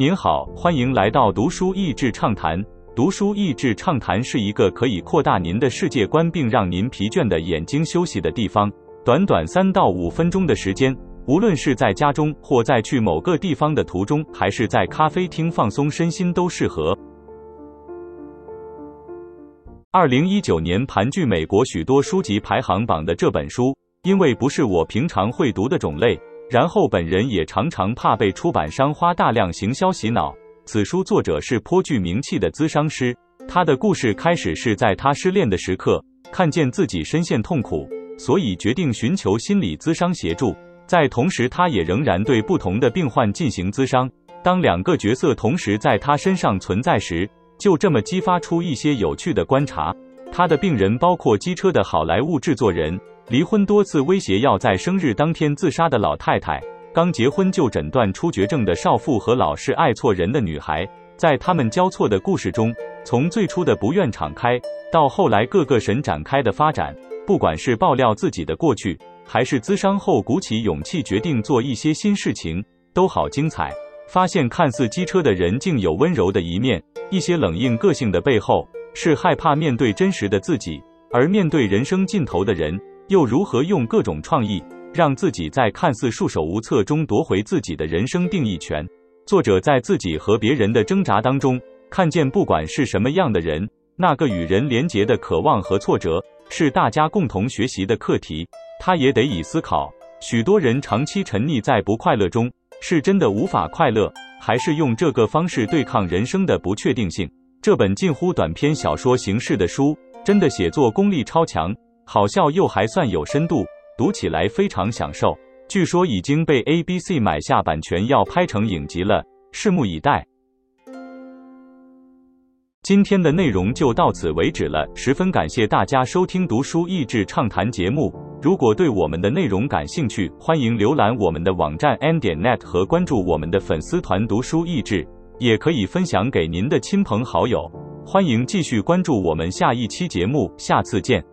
您好，欢迎来到读书益智畅谈。读书益智畅谈是一个可以扩大您的世界观，并让您疲倦的眼睛休息的地方。短短三到五分钟的时间，无论是在家中，或在去某个地方的途中，还是在咖啡厅放松身心，都适合。二零一九年盘踞美国许多书籍排行榜的这本书，因为不是我平常会读的种类。然后本人也常常怕被出版商花大量行销洗脑。此书作者是颇具名气的咨商师，他的故事开始是在他失恋的时刻，看见自己深陷痛苦，所以决定寻求心理咨商协助。在同时，他也仍然对不同的病患进行咨商。当两个角色同时在他身上存在时，就这么激发出一些有趣的观察。他的病人包括机车的好莱坞制作人。离婚多次威胁要在生日当天自杀的老太太，刚结婚就诊断出绝症的少妇和老是爱错人的女孩，在他们交错的故事中，从最初的不愿敞开，到后来各个神展开的发展，不管是爆料自己的过去，还是咨商后鼓起勇气决定做一些新事情，都好精彩。发现看似机车的人竟有温柔的一面，一些冷硬个性的背后，是害怕面对真实的自己，而面对人生尽头的人。又如何用各种创意，让自己在看似束手无策中夺回自己的人生定义权？作者在自己和别人的挣扎当中，看见不管是什么样的人，那个与人连结的渴望和挫折，是大家共同学习的课题。他也得以思考：许多人长期沉溺在不快乐中，是真的无法快乐，还是用这个方式对抗人生的不确定性？这本近乎短篇小说形式的书，真的写作功力超强。好笑又还算有深度，读起来非常享受。据说已经被 ABC 买下版权，要拍成影集了，拭目以待。今天的内容就到此为止了，十分感谢大家收听《读书益智畅谈》节目。如果对我们的内容感兴趣，欢迎浏览我们的网站 n 点 net 和关注我们的粉丝团“读书益智”，也可以分享给您的亲朋好友。欢迎继续关注我们下一期节目，下次见。